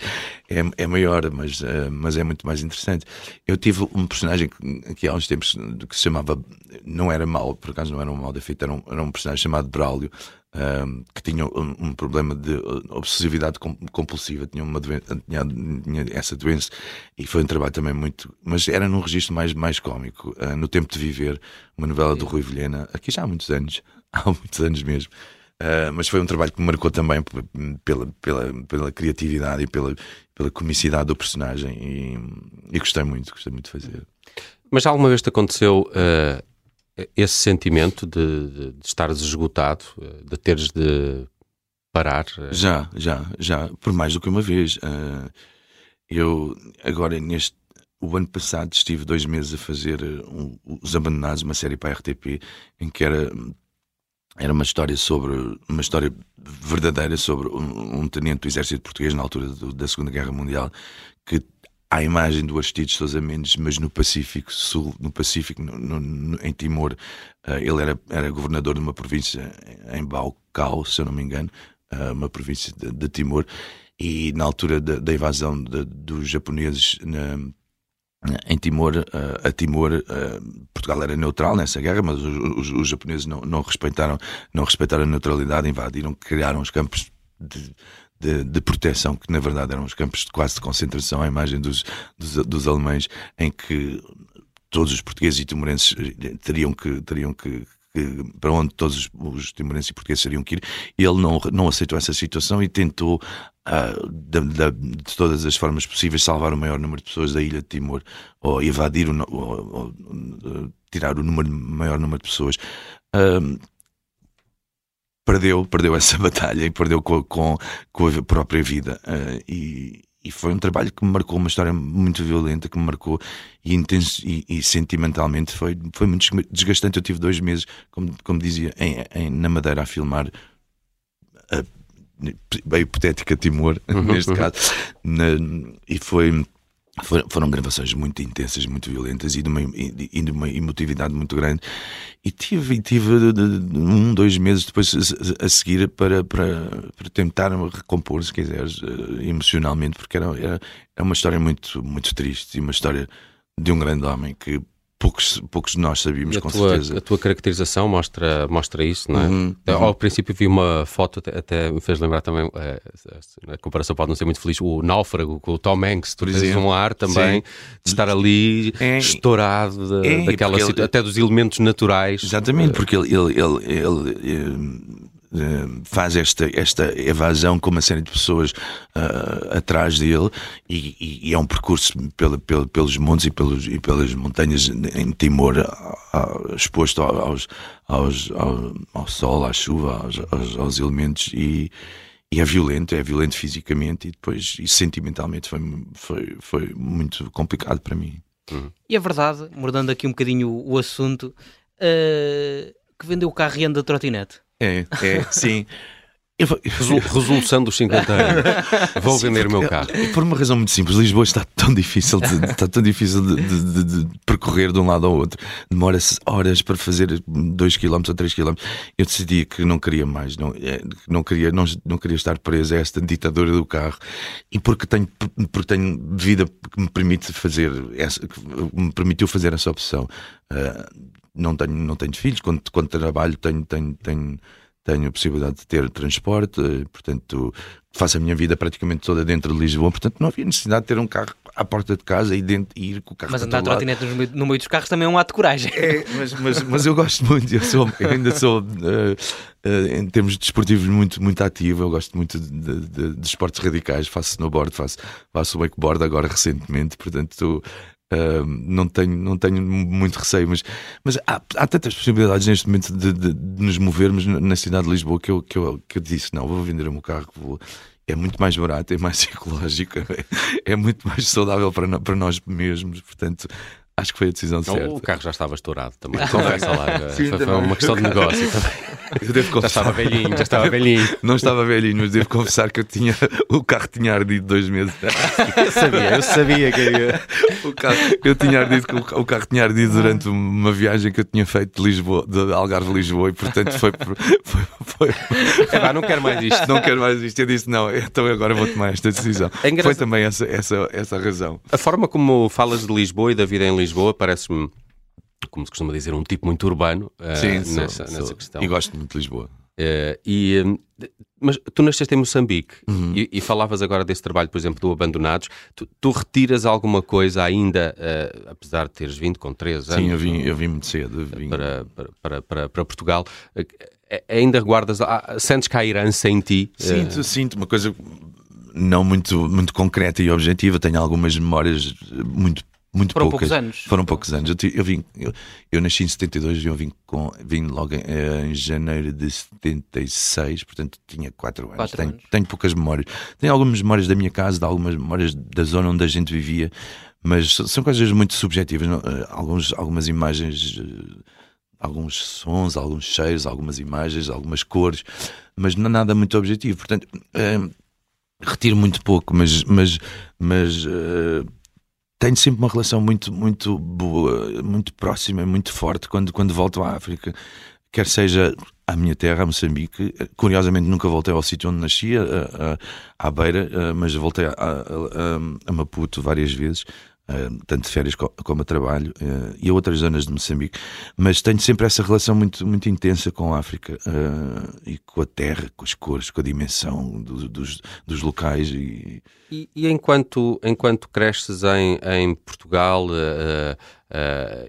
[SPEAKER 2] é, é maior, mas, uh, mas é muito mais interessante. Eu tive um personagem que, que há uns tempos que se chamava, não era mau, por acaso não era um mau da fita, era um, era um personagem chamado Braulio um, que tinha um, um, problema de uh, obsessividade compulsiva, tinha, uma doença, tinha, tinha, essa doença e foi um trabalho também muito. Mas era num registro mais, mais cómico. Uh, no Tempo de Viver, uma novela Sim. do Rui Vilhena, aqui já há muitos anos, há muitos anos mesmo. Uh, mas foi um trabalho que me marcou também pela, pela, pela criatividade e pela, pela comicidade do personagem e, e gostei muito, gostei muito de fazer.
[SPEAKER 1] Mas alguma vez te aconteceu uh, esse sentimento de, de, de estares esgotado, de teres de parar?
[SPEAKER 2] Eh, já, já, já, por mais do que uma vez. Eu, agora, neste. O ano passado estive dois meses a fazer eh, Os Abandonados, uma série para a RTP, em que era, era uma história sobre. Uma história verdadeira sobre um, um tenente do exército português na altura do, da Segunda Guerra Mundial que à imagem do Aristides Sousa Mendes, mas no Pacífico Sul, no Pacífico, no, no, em Timor, uh, ele era, era governador de uma província em Baucau, se eu não me engano, uh, uma província de, de, Timor, e na altura da, da invasão de, dos japoneses na, em Timor, uh, a Timor, Portugal era neutral nessa guerra, mas os, os, os japoneses não, não, respeitaram, não respeitaram a neutralidade, invadiram, criaram os campos de, de, de, proteção, que na verdade eram os campos de quase de concentração, a imagem dos, dos, dos alemães, em que todos os portugueses e timorenses eh, teriam que, teriam que, para onde todos os, timorenses e portugueses teriam que ir. Ele não, não aceitou essa situação e tentou, uh, de, de, de, todas as formas possíveis, salvar o maior número de pessoas da ilha de Timor, ou evadir, o, ou, ou, ou, tirar o número, maior número de pessoas. Uh, perdeu, perdeu essa batalha e perdeu com, com, com a própria vida. Uh, e, e, foi um trabalho que me marcou, uma história muito violenta que me marcou e, intenso, e, e sentimentalmente foi, foi muito desgastante. Eu tive dois meses, como, como dizia, em, em, na Madeira a filmar. A, a hipotética Timor, uhum, neste uhum. caso, na, e foi foram gravações muito intensas, muito violentas e de uma, e de uma emotividade muito grande. E tive, tive um, dois meses depois a, seguir para, para, para tentar recompor, se quiseres, eh, emocionalmente, porque era, era, era uma história muito, muito triste e uma história de um grande homem que poucos, poucos de nós sabíamos, com
[SPEAKER 1] tua,
[SPEAKER 2] certeza.
[SPEAKER 1] A tua caracterização mostra, mostra isso, não é? Uhum, uhum. Ao princípio vi uma foto, até, me fez lembrar também, é, a comparação pode não ser muito feliz, o Náufrago com o Tom Hanks, tu tens um ar também Sim. de estar ali é, estourado é, daquela ele, até dos elementos naturais.
[SPEAKER 2] Exatamente, porque ele, ele, ele, ele Uh, faz esta, esta evasão com uma série de pessoas uh, atrás dele e, e, e, é um percurso pela, pela, pelos montes e, pelos, e pelas montanhas em Timor uh, exposto aos, aos, ao, ao, sol, à chuva, aos, aos, aos elementos e, e, é violento, é violento fisicamente e depois e sentimentalmente foi, foi, foi muito complicado para mim.
[SPEAKER 3] Uhum. E a verdade, mudando aqui um bocadinho o, assunto, que vendeu o carro e anda trotinete.
[SPEAKER 2] É, é, sim.
[SPEAKER 1] Resolução dos 50 anos. Vou vender o meu carro.
[SPEAKER 2] Por uma razão muito simples, Lisboa está tão difícil de, está tão difícil de, de, de percorrer de um lado ao outro. Demora-se horas para fazer 2 km ou 3 km. Eu decidi que não queria mais, não, é, não, queria, não, não queria estar preso a esta ditadura do carro. E porque tenho, porque tenho vida que me permite fazer essa, que me permitiu fazer essa opção. Uh, não tenho, não tenho filhos, quando, quando trabalho tenho, tenho, tenho, tenho a possibilidade de ter transporte, portanto faço a minha vida praticamente toda dentro de Lisboa, portanto não havia necessidade de ter um carro à porta de casa e, dentro, e ir com o carro
[SPEAKER 3] Mas andar trotinete no, no meio dos carros também é um ato de coragem.
[SPEAKER 2] É, mas, mas, mas eu gosto muito, eu, sou, eu ainda sou, uh, uh, em termos desportivos, muito, muito ativo. Eu gosto muito de, de, de esportes radicais, faço snowboard, faço, faço wakeboard agora recentemente, portanto Uh, não, tenho, não tenho muito receio, mas, mas há, há tantas possibilidades neste momento de, de, de, nos movermos na cidade de Lisboa que eu, que eu, que eu disse: não, vou vender o meu carro, vou, é muito mais barato, é mais ecológico, é, é muito mais saudável para, para nós mesmos. Portanto, Acho que foi a decisão certa.
[SPEAKER 1] O carro já estava estourado também. Conversa lá. Sim, foi, foi uma questão de negócio também.
[SPEAKER 2] Eu devo confessar.
[SPEAKER 1] Já estava velhinho, já estava velhinho.
[SPEAKER 2] Não estava velhinho, mas devo confessar que eu tinha, o carro tinha ardido dois meses.
[SPEAKER 1] Eu sabia, eu sabia que ia.
[SPEAKER 2] O carro, eu tinha ardido, o carro tinha ardido durante uma viagem que eu tinha feito de Lisboa, de Algarve Lisboa, e portanto foi. foi, foi...
[SPEAKER 1] É, pá, não quero mais isto.
[SPEAKER 2] Não quero mais isto. Eu disse, não, então agora vou tomar esta decisão. É foi também essa, essa, essa razão.
[SPEAKER 1] A forma como falas de Lisboa e da vida em Lisboa parece-me como se costuma dizer, um tipo muito urbano uh, Sim, sou, nessa, sou. nessa questão.
[SPEAKER 2] E gosto muito de Lisboa.
[SPEAKER 1] Uh, e, mas tu nasceste em Moçambique uhum. e, e, falavas agora desse trabalho, por exemplo, do Abandonados. Tu, tu retiras alguma coisa ainda, uh, apesar de teres vindo com 3 anos?
[SPEAKER 2] Sim, eu vim, eu vim muito cedo. Vim...
[SPEAKER 1] Para, para, para, para, Portugal. ainda guardas, ah, sentes que há herança em ti?
[SPEAKER 2] Sinto, sinto uma coisa não muito, muito concreta e objetiva. Tenho algumas memórias muito muito
[SPEAKER 3] Foram
[SPEAKER 2] poucas.
[SPEAKER 3] poucos anos.
[SPEAKER 2] Foram poucos anos. Eu, eu vim, eu, eu, nasci em 72 e eu vim, com, vim logo em, eh, em, janeiro de 76, portanto tinha 4 anos.
[SPEAKER 3] Quatro
[SPEAKER 2] tenho,
[SPEAKER 3] anos.
[SPEAKER 2] tenho poucas memórias. Tenho algumas memórias da minha casa, de algumas memórias da zona onde a gente vivia, mas são coisas muito subjetivas. Não? Eh, alguns, algumas imagens, eh, alguns sons, alguns cheiros, algumas imagens, algumas cores, mas não nada muito objetivo. Portanto. retiro muito pouco, mas, mas, mas uh, tenho sempre uma relação muito, muito boa, muito próxima, muito forte quando, quando volto à África. Quer seja à minha terra, a Moçambique. Curiosamente, nunca voltei ao sítio onde nasci, à beira, mas voltei a, a, a Maputo várias vezes. Uh, tanto de férias como a trabalho, uh, e a outras zonas de Moçambique, mas tenho sempre essa relação muito, muito intensa com a África uh, e com a terra, com as cores, com a dimensão do, dos, dos locais. E...
[SPEAKER 1] E, e, enquanto, enquanto cresces em, em Portugal,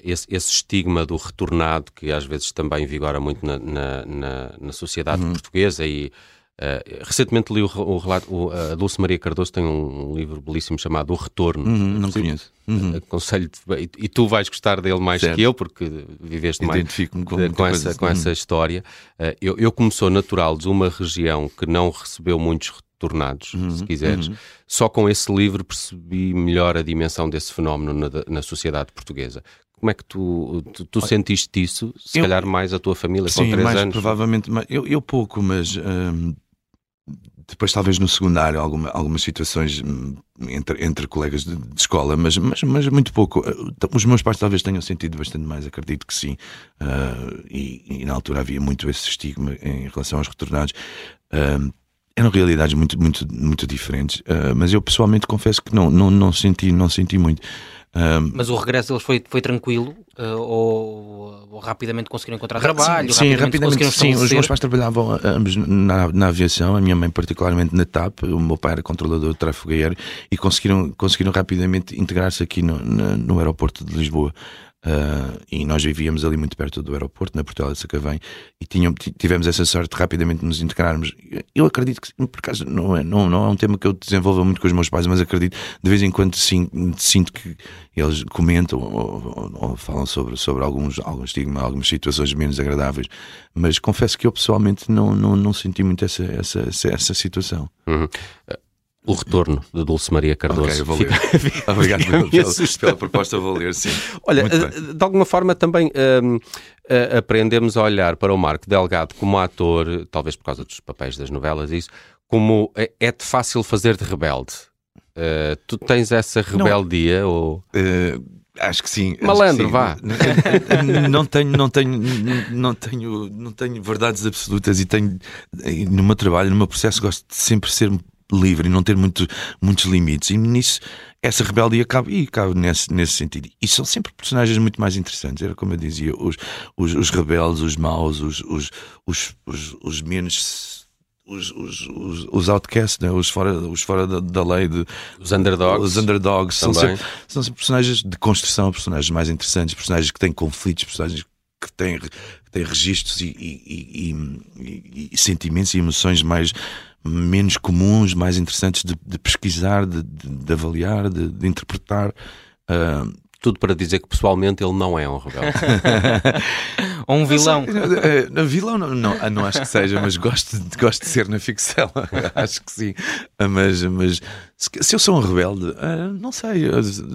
[SPEAKER 1] esse, esse, estigma do retornado, que às vezes também vigora muito na, na, na, na sociedade uhum. portuguesa e Uh, recentemente li o, o relato, o, a Dulce Maria Cardoso tem um, livro belíssimo chamado O Retorno.
[SPEAKER 2] Uhum, não conheço. Uhum.
[SPEAKER 1] Aconselho e, e, tu vais gostar dele mais certo. que eu, porque viveste mais
[SPEAKER 2] com,
[SPEAKER 1] com, essa, com uhum. essa história. Uh, eu, eu, como sou natural de uma região que não recebeu muitos retornados, uhum, se quiseres, uhum. só com esse livro percebi melhor a dimensão desse fenómeno na, na sociedade portuguesa. Como é que tu, tu, tu sentiste isso? Se eu, calhar mais a tua família
[SPEAKER 2] sim,
[SPEAKER 1] com três
[SPEAKER 2] mais
[SPEAKER 1] anos?
[SPEAKER 2] provavelmente. Eu, eu pouco, mas hum, depois talvez no secundário alguma, algumas situações hum, entre, entre colegas de, de, escola, mas, mas, mas muito pouco. Os meus pais talvez tenham sentido bastante mais, acredito que sim. Uh, e, e, na altura havia muito esse estigma em relação aos retornados. Uh, eram realidades muito, muito, muito diferentes, uh, mas eu pessoalmente confesso que não, não, não, senti, não senti muito.
[SPEAKER 3] Um, Mas o regresso deles foi, foi tranquilo? Uh, ou, ou, rapidamente conseguiram encontrar trabalho?
[SPEAKER 2] Sim, rapidamente, rapidamente sim. Os meus pais trabalhavam ambos na, na, aviação, a minha mãe particularmente na TAP, o meu pai era controlador de tráfego aéreo e conseguiram, conseguiram rapidamente integrar-se aqui no, no, no aeroporto de Lisboa. Uh, e nós vivíamos ali muito perto do aeroporto, na Portela de Sacavém, e tínhamos, tivemos essa sorte de rapidamente nos integrarmos. Eu acredito que, por acaso, não é, não, não é um tema que eu desenvolva muito com os meus pais, mas acredito, de vez em quando sim, sinto que eles comentam ou, ou, ou, falam sobre, sobre alguns, alguns estigma, algumas situações menos agradáveis, mas confesso que eu pessoalmente não, não, não senti muito essa, essa, essa, essa situação.
[SPEAKER 1] Uhum. O Retorno, de Dulce Maria Cardoso.
[SPEAKER 2] Ok, eu vou ler. Obrigado pela, pela, pela, proposta, vou ler, sim.
[SPEAKER 1] Olha, eh, de alguma forma também um, uh, eh, aprendemos a olhar para o Marco Delgado como ator, talvez por causa dos papéis das novelas, isso, como é, é-te fácil fazer de rebelde. Uh, tu tens essa rebeldia
[SPEAKER 2] não,
[SPEAKER 1] ou...
[SPEAKER 2] Uh, acho que sim.
[SPEAKER 1] Malandro,
[SPEAKER 2] sim.
[SPEAKER 1] vá.
[SPEAKER 2] Não tenho, não tenho, não tenho, não tenho verdades absolutas e tenho no meu trabalho, no meu processo, gosto de sempre ser livre e não ter muito, muitos limites. E nisso, essa rebeldia cabe, e cabe nesse, nesse sentido. E são sempre personagens muito mais interessantes. Era como eu dizia: os, os, os rebeldes, os maus, os, os, os, os, os menos. Os, os, os, os outcasts, né? os fora, os fora da, da lei, de,
[SPEAKER 1] os underdogs,
[SPEAKER 2] os underdogs são sempre, são sempre personagens de construção, personagens mais interessantes, personagens que têm conflitos, personagens que que têm registros e, e, e, e, sentimentos e emoções mais, menos comuns, mais interessantes de, de pesquisar, de, de, de avaliar, de, interpretar. Uh,
[SPEAKER 1] tudo para dizer que pessoalmente ele não é um rebelde.
[SPEAKER 3] Ou um vilão.
[SPEAKER 2] Uh, vilão não, não, não acho que seja, mas gosto, gosto de ser na ficção. acho que sim. Mas, mas se, se eu sou um rebelde, uh, não sei,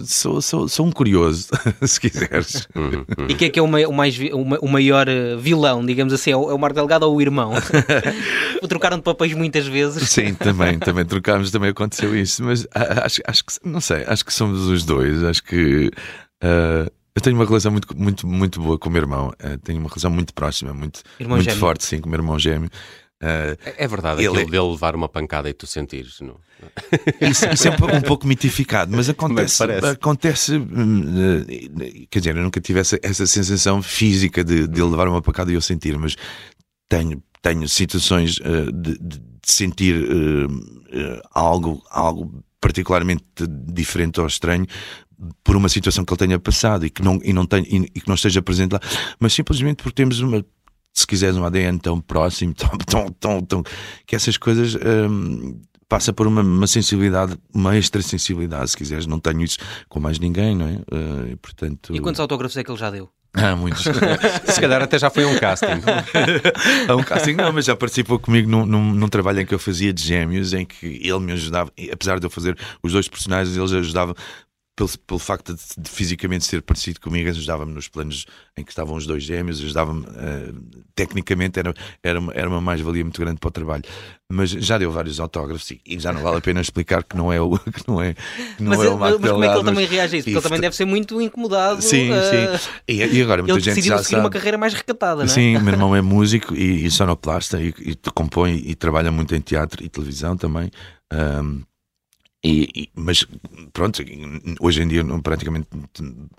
[SPEAKER 2] sou, sou, sou um curioso, se quiseres.
[SPEAKER 1] Uhum, uhum.
[SPEAKER 3] E quem é que é o, mai- o mais, o, ma- o maior eh, vilão, digamos assim? É o, é o Marco Delgado ou o irmão? Trocaram de papéis muitas vezes.
[SPEAKER 2] Sim, também, também trocámos, também aconteceu isso, mas acho, acho que não sei, acho que somos os dois. Acho que uh, eu tenho uma relação muito, muito, muito boa com o meu irmão. Uh, tenho uma relação muito próxima, muito,
[SPEAKER 3] Irmão
[SPEAKER 2] muito
[SPEAKER 3] gêmeo.
[SPEAKER 2] forte, sim, com o meu irmão gêmeo. Uh,
[SPEAKER 1] É é verdade,
[SPEAKER 2] Ele
[SPEAKER 1] aquilo
[SPEAKER 2] é-
[SPEAKER 1] dele levar uma pancada e tu sentires. Não?
[SPEAKER 2] Isso, isso é um, um pouco mitificado, mas acontece.
[SPEAKER 1] parece.
[SPEAKER 2] acontece hum, eh, quer dizer, eu nunca tive essa, essa sensação física de, de ele levar uma pacada e eu sentir, mas tenho, tenho situações eh, de, de- sentir eh, algo, algo particularmente diferente ou estranho por uma situação que ele tenha passado e que não, e não, tenha, e, e que não esteja presente lá, mas simplesmente porque temos uma. Se quiseres um ADN tão próximo, tão, tão, tão, tão que essas coisas hum, passa por uma, uma sensibilidade, uma extra sensibilidade, se quiseres. Não tenho isso com mais ninguém, não é? E, portanto,
[SPEAKER 3] E quantos autógrafos é que ele já deu?
[SPEAKER 2] Há muitos.
[SPEAKER 1] Se calhar até já foi um casting.
[SPEAKER 2] Um casting, não, mas já participou comigo num, num, num trabalho em que eu fazia de gêmeos, em que ele me ajudava, apesar de eu fazer os dois personagens, eles ajudavam. Pelo, pelo facto de, de fisicamente ser parecido comigo, ajudava-me nos planos em que estavam os dois gêmeos, ajudava-me eh, tecnicamente, era, era, uma, era uma mais-valia muito grande para o trabalho. Mas já deu vários autógrafos e, e já não vale a pena explicar que não é o, que não é, que não
[SPEAKER 3] Mas,
[SPEAKER 2] é o Marco
[SPEAKER 3] mas como é que ele também reage a isso? Porque ele também deve ser muito incomodado.
[SPEAKER 2] Sim,
[SPEAKER 3] eh,
[SPEAKER 2] sim. E, e agora, muita
[SPEAKER 3] Ele
[SPEAKER 2] gente
[SPEAKER 3] decidiu
[SPEAKER 2] já
[SPEAKER 3] seguir uma
[SPEAKER 2] sabe.
[SPEAKER 3] carreira mais recatada, não é?
[SPEAKER 2] Sim, meu irmão é músico e, sonoplasta e, compõe e trabalha muito em teatro e televisão também. Ahm, e, e- mas pronto, hoje em dia praticamente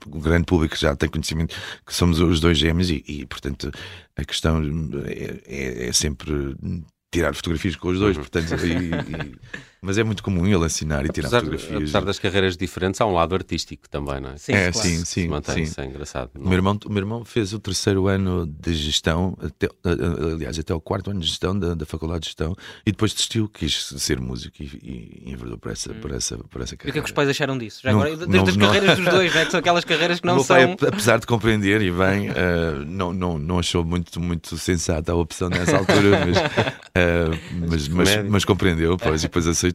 [SPEAKER 2] o grande público já tem conhecimento que somos os dois gêmeos e, e, portanto a questão é, é- é sempre tirar fotografias com os dois, portanto, e- e- mas é muito comum ele assinar e tirar
[SPEAKER 1] Apesar,
[SPEAKER 2] fotografias.
[SPEAKER 1] apesar das carreiras diferentes, há um lado artístico também, não é?
[SPEAKER 3] Sim,
[SPEAKER 2] é,
[SPEAKER 3] claro.
[SPEAKER 2] sim,
[SPEAKER 1] Se
[SPEAKER 2] sim,
[SPEAKER 1] mantém,
[SPEAKER 2] sim.
[SPEAKER 1] isso é engraçado.
[SPEAKER 2] O meu, irmão, o meu irmão fez o terceiro ano de gestão, até, aliás, até o quarto ano de gestão da, da Faculdade de Gestão, e depois desistiu, quis ser músico e, e enverdou por essa, por essa, por essa
[SPEAKER 3] E o
[SPEAKER 2] carreira.
[SPEAKER 3] que é que os pais acharam disso? Já
[SPEAKER 2] Não-
[SPEAKER 3] agora, desde
[SPEAKER 2] não-
[SPEAKER 3] as
[SPEAKER 2] não-
[SPEAKER 3] carreiras dos dois, não é? Que são aquelas carreiras que não são.
[SPEAKER 2] pai, apesar de compreender e bem, eh, não, não, não achou muito, muito sensata a opção nessa altura, mas, eh, mas, mas,
[SPEAKER 1] Comédia.
[SPEAKER 2] mas compreendeu, pois, e depois aceitou,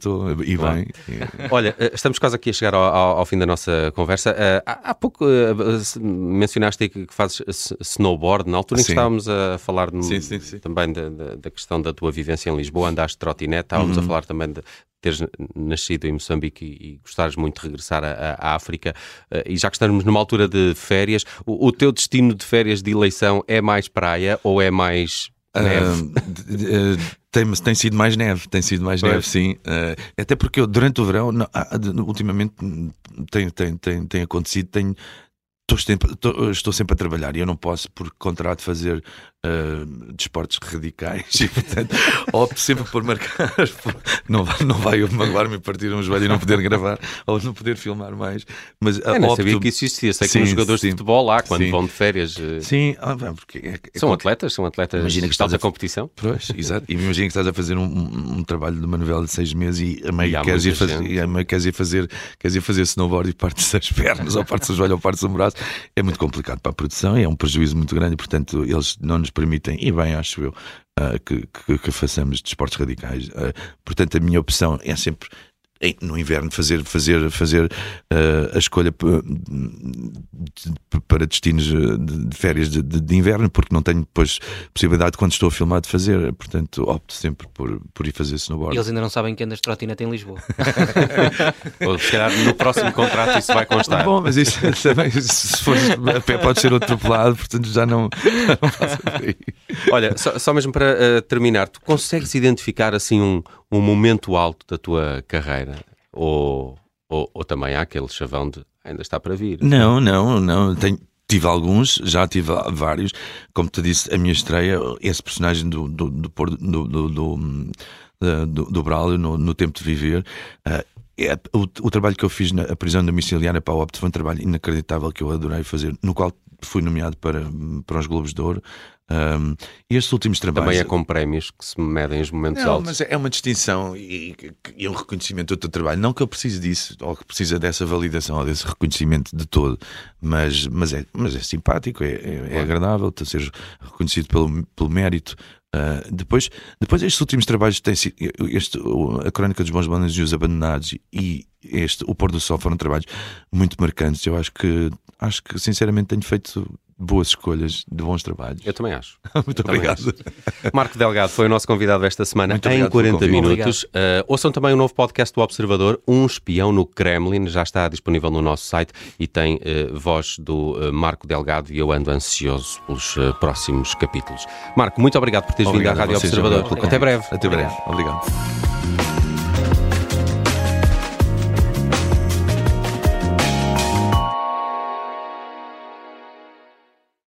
[SPEAKER 2] e
[SPEAKER 1] Claro.
[SPEAKER 2] bem. E-
[SPEAKER 1] Olha, eh, estamos quase aqui a chegar ao, ao- ao fim da nossa conversa. Eh, há, há pouco se- mencionaste aí que que fazes snowboard, na altura em que estávamos a falar no-
[SPEAKER 2] Sim, sim, sim.
[SPEAKER 1] também da, da- questão da tua vivência em Lisboa, andaste de trotinete, estávamos
[SPEAKER 2] Uhum.
[SPEAKER 1] a falar também de teres nascido em Moçambique e, e gostares muito de regressar à, África. Eh, e já que estamos numa altura de férias, o, o teu destino de férias de eleição é mais praia ou é mais
[SPEAKER 2] eh, tem, tem sido mais neve, tem sido mais
[SPEAKER 1] Pois.
[SPEAKER 2] neve, sim. Ah, até porque eu, durante o verão, não, ah, ultimamente hum, tem, tem, tem, tem acontecido, tenho. Estou sempre, estou, estou sempre a trabalhar e eu não posso, por contrato, fazer ah, desportos radicais e, portanto, opto sempre por marcar. Não vai, não vai magoar-me e partir um joelho e não poder gravar ou não poder filmar mais. Mas ah,
[SPEAKER 1] Eu não
[SPEAKER 2] opto-
[SPEAKER 1] sabia que isso existia. Sei que
[SPEAKER 2] Sim,
[SPEAKER 1] os jogadores
[SPEAKER 2] sim.
[SPEAKER 1] de futebol lá, quando
[SPEAKER 2] Sim.
[SPEAKER 1] vão de férias, eh,
[SPEAKER 2] Sim, ah, bem, porque é- é
[SPEAKER 1] são atletas, são atletas
[SPEAKER 2] Imagina que estás a-
[SPEAKER 1] competição.
[SPEAKER 2] Pois, exato. E imagina que estás a fazer um, um- um trabalho de uma novela de seis meses e a meio queres ir, fazer, a meio queres ir fazer queres ir fazer snowboard e partes as pernas, ou partes o joelho, ou partes o braço. É muito complicado para a produção e é um prejuízo muito grande. Portanto, eles não nos permitem, e bem, acho eu, ah, que, que, que façamos desportos radicais. Ah, portanto, a minha opção é sempre. No inverno, fazer, fazer, fazer ah, a escolha de- para destinos eh, de, de férias de, de- de inverno, porque não tenho depois possibilidade, quando estou a filmar, de fazer. Portanto, opto sempre por, por ir fazer
[SPEAKER 3] E
[SPEAKER 2] snowboard.
[SPEAKER 3] eles ainda não sabem que andas de trotinete em Lisboa.
[SPEAKER 1] Ou se calhar no próximo contrato isso vai constar.
[SPEAKER 2] Bom, mas isso também, se fores a pé, pode ser atropelado, portanto já não, já não.
[SPEAKER 1] Olha, só, só mesmo para eh, terminar, tu consegues identificar assim um, um momento alto da tua carreira? Ou, ou, ou também há aquele chavão de ainda está para vir?
[SPEAKER 2] Não, não, não. Tenho, tive alguns, já tive vários. Como te disse, a minha estreia, esse personagem do, do, do, do, do, do, do, Braulio no, no Tempo de Viver. eh, é, o, o trabalho que eu fiz na prisão domiciliária para a Opto foi um trabalho inacreditável que eu adorei fazer, no qual fui nomeado para, para os Globos de Ouro. Um, estes últimos trabalhos.
[SPEAKER 1] Também é com prémios que se medem os momentos
[SPEAKER 2] não,
[SPEAKER 1] altos.
[SPEAKER 2] mas é uma distinção e, e, um reconhecimento do teu trabalho. Não que eu precise disso, ou que precisa dessa validação ou desse reconhecimento de todo, mas, mas, é, mas é simpático, é, é, é agradável ter ser reconhecido pelo, pelo mérito. Uh, depois, depois estes últimos trabalhos têm este, a Crónica dos Bons Bandos e os Abandonados e este O Pôr do Sol foram trabalhos muito marcantes. Eu acho que acho que sinceramente tenho feito boas escolhas, de bons trabalhos.
[SPEAKER 1] Eu também acho.
[SPEAKER 2] Muito
[SPEAKER 1] também
[SPEAKER 2] obrigado.
[SPEAKER 1] Acho. Marco Delgado foi o nosso convidado esta semana
[SPEAKER 2] Muito
[SPEAKER 1] em 40 minutos.
[SPEAKER 3] Uh,
[SPEAKER 1] ouçam também o novo podcast do Observador, Um Espião no Kremlin, já está disponível no nosso site e tem uh, voz do uh, Marco Delgado e eu ando ansioso pelos próximos capítulos. Marco, muito obrigado por teres
[SPEAKER 2] obrigado
[SPEAKER 1] vindo à Rádio Observador. Até breve.
[SPEAKER 2] Até breve. Obrigado.